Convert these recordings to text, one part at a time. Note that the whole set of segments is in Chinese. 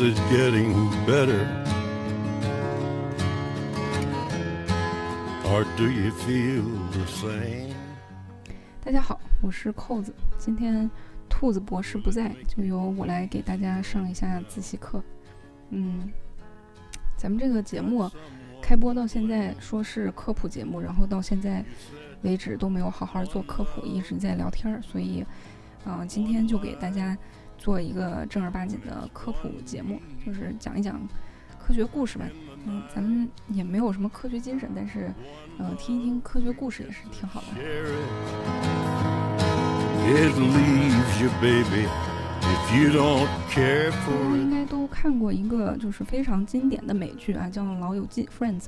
Is getting better? Or do you feel the same? 大家好，我是扣子。今天兔子博士不在，就由我来给大家上一下自习课。嗯，咱们这个节目开播到现在说是科普节目，然后到现在为止都没有好好做科普，一直在聊天儿，所以，嗯、今天就给大家做一个正儿八经的科普节目，就是讲一讲科学故事吧。嗯，咱们也没有什么科学精神，但是，呃、听一听科学故事也是挺好的。大家应该都看过一个就是非常经典的美剧啊，叫《老友记》（Friends）。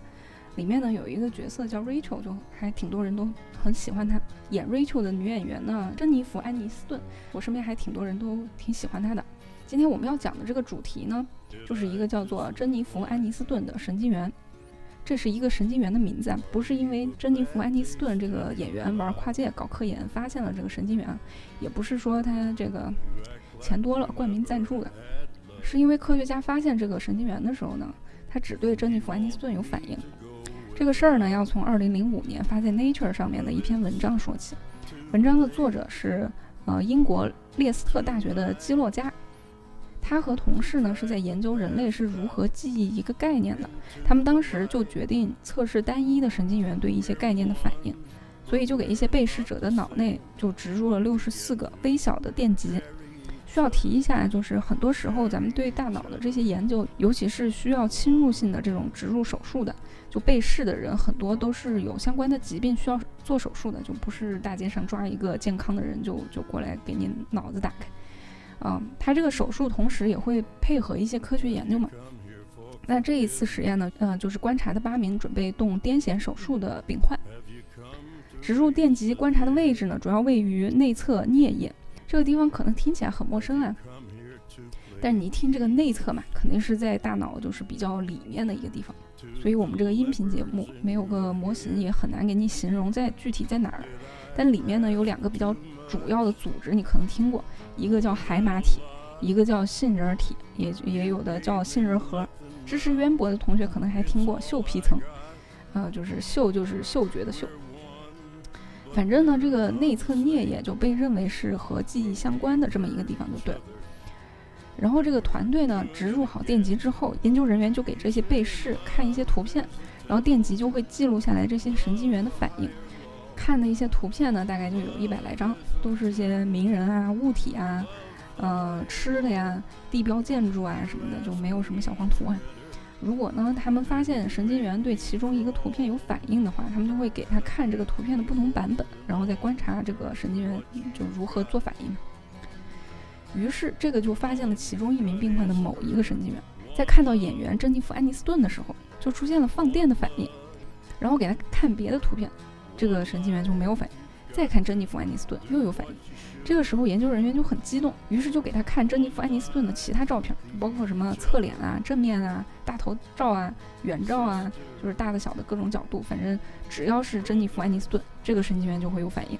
里面呢有一个角色叫 Rachel，就还挺多人都很喜欢她。演 Rachel 的女演员呢，珍妮弗·安妮斯顿，我身边还挺多人都挺喜欢她的。今天我们要讲的这个主题呢，就是一个叫做珍妮弗·安妮斯顿的神经元。这是一个神经元的名字啊，不是因为珍妮弗·安妮斯顿这个演员玩跨界搞科研发现了这个神经元，也不是说她这个钱多了冠名赞助的。是因为科学家发现这个神经元的时候呢，他只对珍妮弗·安妮斯顿有反应。这个事儿呢，要从2005年发在 Nature 上面的一篇文章说起。文章的作者是呃英国列斯特大学的基洛加，他和同事呢是在研究人类是如何记忆一个概念的。他们当时就决定测试单一的神经元对一些概念的反应，所以就给一些被试者的脑内就植入了64个微小的电极。需要提一下，就是很多时候咱们对大脑的这些研究，尤其是需要侵入性的这种植入手术的，就被试的人很多都是有相关的疾病需要做手术的，就不是大街上抓一个健康的人就就过来给你脑子打开。嗯，他这个手术同时也会配合一些科学研究嘛。那这一次实验呢，呃，就是观察的八名准备动癫痫手术的病患，植入电极观察的位置呢，主要位于内侧颞叶。这个地方可能听起来很陌生啊，但是你一听这个内侧嘛，肯定是在大脑就是比较里面的一个地方，所以我们这个音频节目没有个模型，也很难给你形容在具体在哪儿。但里面呢有两个比较主要的组织，你可能听过，一个叫海马体，一个叫杏仁体，也也有的叫杏仁核。知识渊博的同学可能还听过嗅皮层，呃，就是嗅就是嗅觉的嗅。反正呢，这个内侧颞叶就被认为是和记忆相关的这么一个地方就对了。然后这个团队呢，植入好电极之后，研究人员就给这些被试看一些图片，然后电极就会记录下来这些神经元的反应。看的一些图片呢，大概就有一百来张，都是些名人啊、物体啊、呃吃的呀、地标建筑啊什么的，就没有什么小黄图啊。如果呢，他们发现神经元对其中一个图片有反应的话，他们就会给他看这个图片的不同版本，然后再观察这个神经元就如何做反应。于是，这个就发现了其中一名病患的某一个神经元，在看到演员珍妮弗·安妮斯顿的时候，就出现了放电的反应，然后给他看别的图片，这个神经元就没有反应。再看珍妮弗·安妮斯顿又有反应，这个时候研究人员就很激动，于是就给他看珍妮弗·安妮斯顿的其他照片，包括什么侧脸啊、正面啊、大头照啊、远照啊，就是大的小的各种角度，反正只要是珍妮弗·安妮斯顿，这个神经元就会有反应。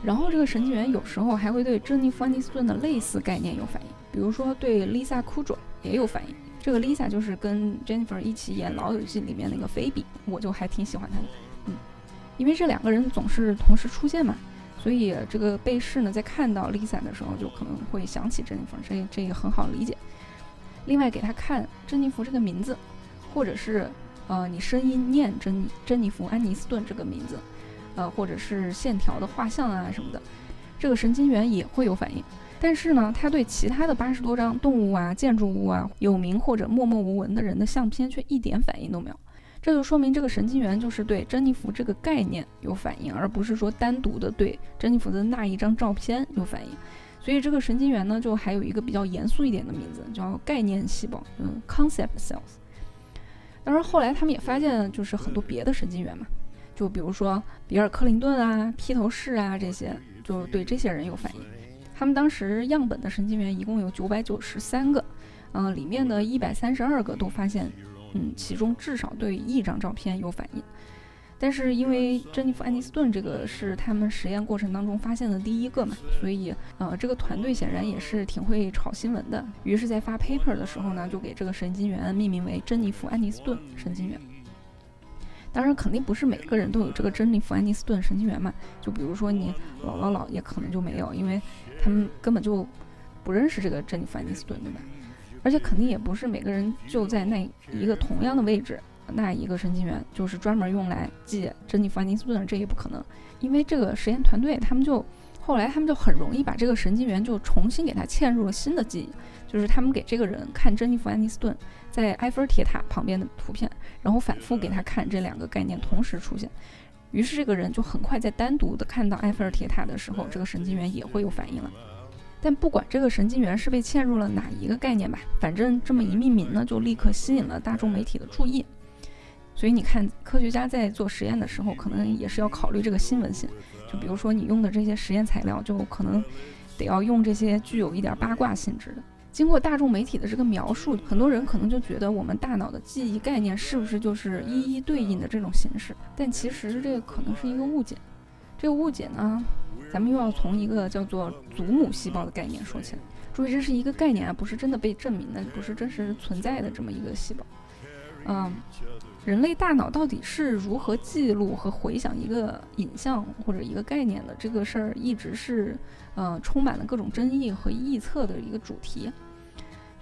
然后这个神经元有时候还会对珍妮弗·安妮斯顿的类似概念有反应，比如说对 Lisa Kudrow 也有反应。这个 Lisa 就是跟 Jennifer 一起演《老友记》里面那个菲比，我就还挺喜欢她的。嗯，因为这两个人总是同时出现嘛，所以这个被试呢在看到 Lisa 的时候，就可能会想起 Jennifer，，这这也很好理解。另外给他看珍妮弗这个名字，或者是呃你声音念珍珍妮弗·安妮斯顿这个名字，呃或者是线条的画像啊什么的，这个神经元也会有反应。但是呢，它对其他的八十多张动物啊、建筑物啊、有名或者默默无闻的人的相片却一点反应都没有。这就说明这个神经元就是对珍妮弗这个概念有反应，而不是说单独的对珍妮弗的那一张照片有反应。所以这个神经元呢，就还有一个比较严肃一点的名字，叫概念细胞，嗯，concept cells。当然后来他们也发现，就是很多别的神经元嘛，就比如说比尔·克林顿啊、披头士啊这些，就对这些人有反应。他们当时样本的神经元一共有九百九十三个，嗯、里面的一百三十二个都发现，嗯，其中至少对一张照片有反应。但是因为珍妮弗·安妮斯顿这个是他们实验过程当中发现的第一个嘛，所以呃，这个团队显然也是挺会炒新闻的。于是，在发 paper 的时候呢，就给这个神经元命名为珍妮弗·安妮斯顿神经元。当然，肯定不是每个人都有这个珍妮弗·安妮斯顿神经元嘛。就比如说你姥姥姥爷可能就没有，因为他们根本就不认识这个珍妮弗·安妮斯顿，对吧？而且肯定也不是每个人就在那一个同样的位置。那一个神经元就是专门用来记珍妮弗·安妮斯顿的，这也不可能，因为这个实验团队他们就后来他们就很容易把这个神经元就重新给它嵌入了新的记忆，就是他们给这个人看珍妮弗·安妮斯顿在埃菲尔铁塔旁边的图片，然后反复给他看这两个概念同时出现，于是这个人就很快在单独的看到埃菲尔铁塔的时候，这个神经元也会有反应了。但不管这个神经元是被嵌入了哪一个概念吧，反正这么一命名呢，就立刻吸引了大众媒体的注意。所以你看，科学家在做实验的时候，可能也是要考虑这个新闻性。就比如说，你用的这些实验材料，就可能得要用这些具有一点八卦性质的。经过大众媒体的这个描述，很多人可能就觉得我们大脑的记忆概念是不是就是一一对应的这种形式？但其实这个可能是一个误解。这个误解呢，咱们又要从一个叫做祖母细胞的概念说起来。注意，这是一个概念啊，不是真的被证明的，不是真实存在的这么一个细胞。嗯。人类大脑到底是如何记录和回想一个影像或者一个概念的？这个事儿一直是，呃，充满了各种争议和臆测的一个主题。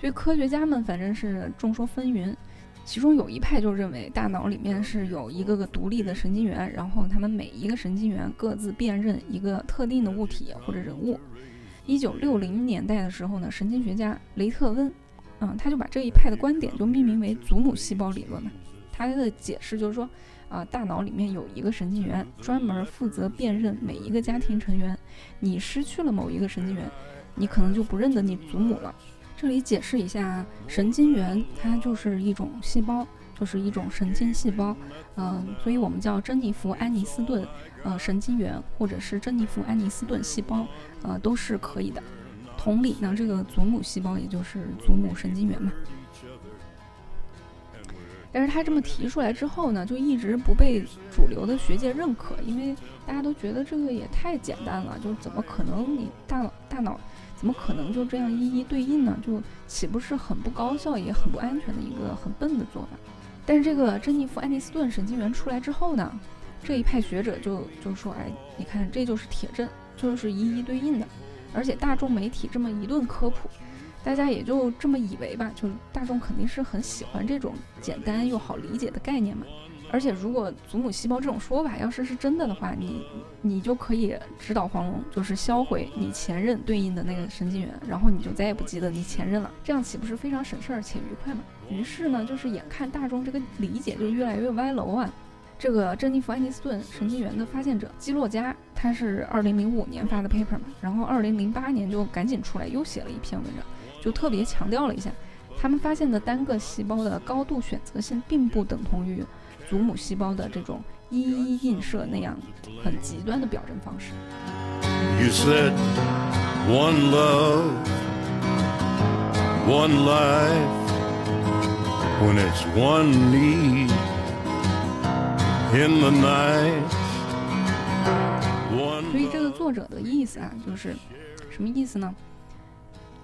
所以科学家们反正是众说纷纭。其中有一派就认为大脑里面是有一个个独立的神经元，然后他们每一个神经元各自辨认一个特定的物体或者人物。一九六零年代的时候呢，神经学家雷特温，嗯，他就把这一派的观点就命名为祖母细胞理论嘛。他的解释就是说，啊，大脑里面有一个神经元，专门负责辨认每一个家庭成员。你失去了某一个神经元，你可能就不认得你祖母了。这里解释一下，神经元它就是一种细胞，就是一种神经细胞。嗯，所以我们叫珍妮弗·安妮斯顿，呃，神经元或者是珍妮弗·安妮斯顿细胞，呃，都是可以的。同理呢，这个祖母细胞也就是祖母神经元嘛。但是他这么提出来之后呢，就一直不被主流的学界认可，因为大家都觉得这个也太简单了，就怎么可能你大脑大脑怎么可能就这样一一对应呢？就岂不是很不高效也很不安全的一个很笨的做法？但是这个珍妮弗·安妮斯顿神经元出来之后呢，这一派学者就就说，哎，你看这就是铁证，就是一一对应的，而且大众媒体这么一顿科普。大家也就这么以为吧，就大众肯定是很喜欢这种简单又好理解的概念嘛。而且如果祖母细胞这种说法要是是真的的话，你你就可以直捣黄龙，就是销毁你前任对应的那个神经元，然后你就再也不记得你前任了，这样岂不是非常省事儿且愉快嘛？于是呢，就是眼看大众这个理解就越来越歪楼啊。这个珍妮弗·安妮斯顿神经元的发现者基洛加，他是二零零五年发的 paper 嘛，然后二零零八年就赶紧出来又写了一篇文章。就特别强调了一下，他们发现的单个细胞的高度选择性，并不等同于祖母细胞的这种一一映射那样很极端的表征方式。You said one love, one life, when it's one need in the night. 所以这个作者的意思啊，就是什么意思呢？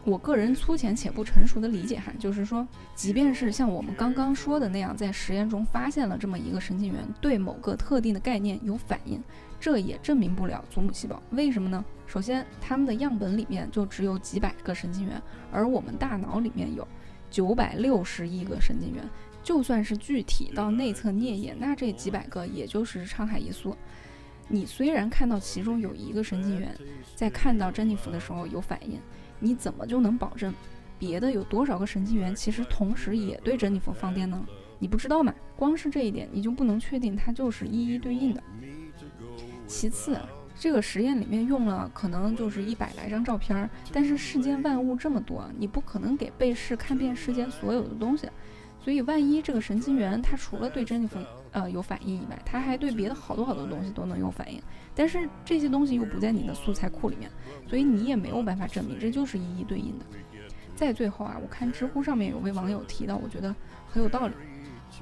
我个人粗浅且不成熟的理解哈，就是说，即便是像我们刚刚说的那样，在实验中发现了这么一个神经元对某个特定的概念有反应，这也证明不了祖母细胞。为什么呢？首先，他们的样本里面就只有几百个神经元，而我们大脑里面有九百六十亿个神经元，就算是具体到内侧颞叶，那这几百个也就是沧海一粟。你虽然看到其中有一个神经元在看到珍妮弗的时候有反应。你怎么就能保证别的有多少个神经元其实同时也对珍妮弗放电呢？你不知道嘛？光是这一点你就不能确定它就是一一对应的。其次，这个实验里面用了可能就是一百来张照片，但是世间万物这么多，你不可能给被试看遍世间所有的东西。所以，万一这个神经元它除了对珍妮弗呃有反应以外，它还对别的好多好多东西都能有反应，但是这些东西又不在你的素材库里面，所以你也没有办法证明这就是一一对应的。在最后啊，我看知乎上面有位网友提到，我觉得很有道理。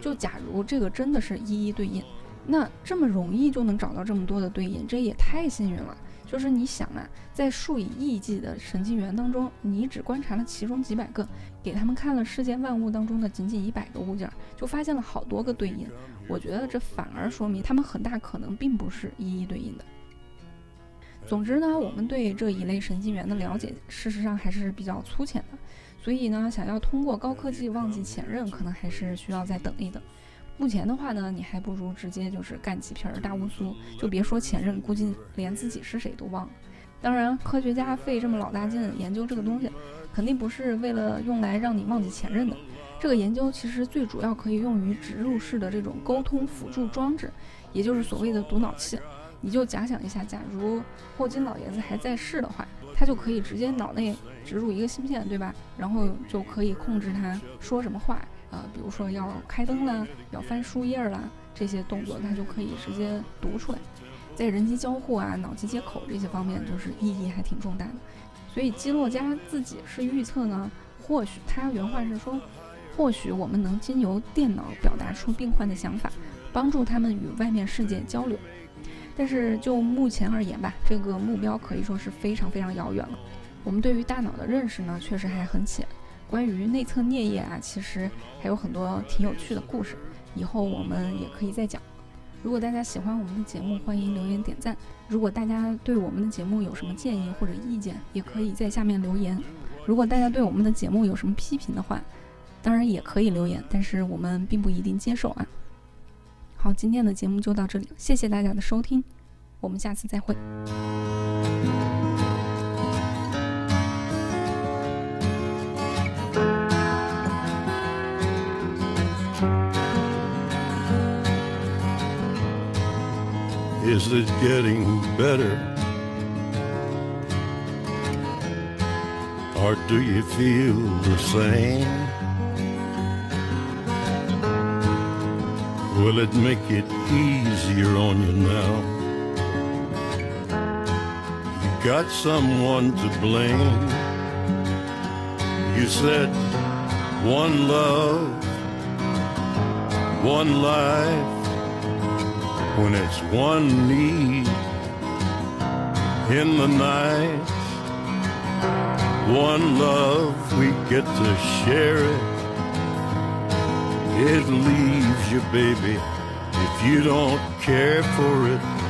就假如这个真的是一一对应，那这么容易就能找到这么多的对应，这也太幸运了。就是你想啊，在数以亿计的神经元当中，你只观察了其中几百个，给他们看了世间万物当中的仅仅一百个物件，就发现了好多个对应。我觉得这反而说明他们很大可能并不是一一对应的。总之呢，我们对这一类神经元的了解，事实上还是比较粗浅的，所以呢，想要通过高科技忘记前任，可能还是需要再等一等。目前的话呢，你还不如直接就是干几瓶大乌苏，就别说前任，估计连自己是谁都忘了。当然，科学家费这么老大劲研究这个东西，肯定不是为了用来让你忘记前任的。这个研究其实最主要可以用于植入式的这种沟通辅助装置，也就是所谓的读脑器。你就假想一下，假如霍金老爷子还在世的话，他就可以直接脑内植入一个芯片，对吧？然后就可以控制他说什么话。呃，比如说要开灯啦，要翻书页啦，这些动作他就可以直接读出来。在人机交互啊、脑机接口这些方面，就是意义还挺重大的。所以基洛加自己是预测呢，或许他原话是说，或许我们能经由电脑表达出病患的想法，帮助他们与外面世界交流。但是就目前而言吧，这个目标可以说是非常非常遥远了。我们对于大脑的认识呢，确实还很浅。关于内侧颞叶啊，其实还有很多挺有趣的故事，以后我们也可以再讲。如果大家喜欢我们的节目，欢迎留言点赞。如果大家对我们的节目有什么建议或者意见，也可以在下面留言。如果大家对我们的节目有什么批评的话，当然也可以留言，但是我们并不一定接受啊。好，今天的节目就到这里，谢谢大家的收听，我们下次再会。Is getting better? Or do you feel the same? Will it make it easier on you now? You got someone to blame. You said one love, one life when it's one need in the night. One love, we get to share it. It leaves you, baby, if you don't care for it.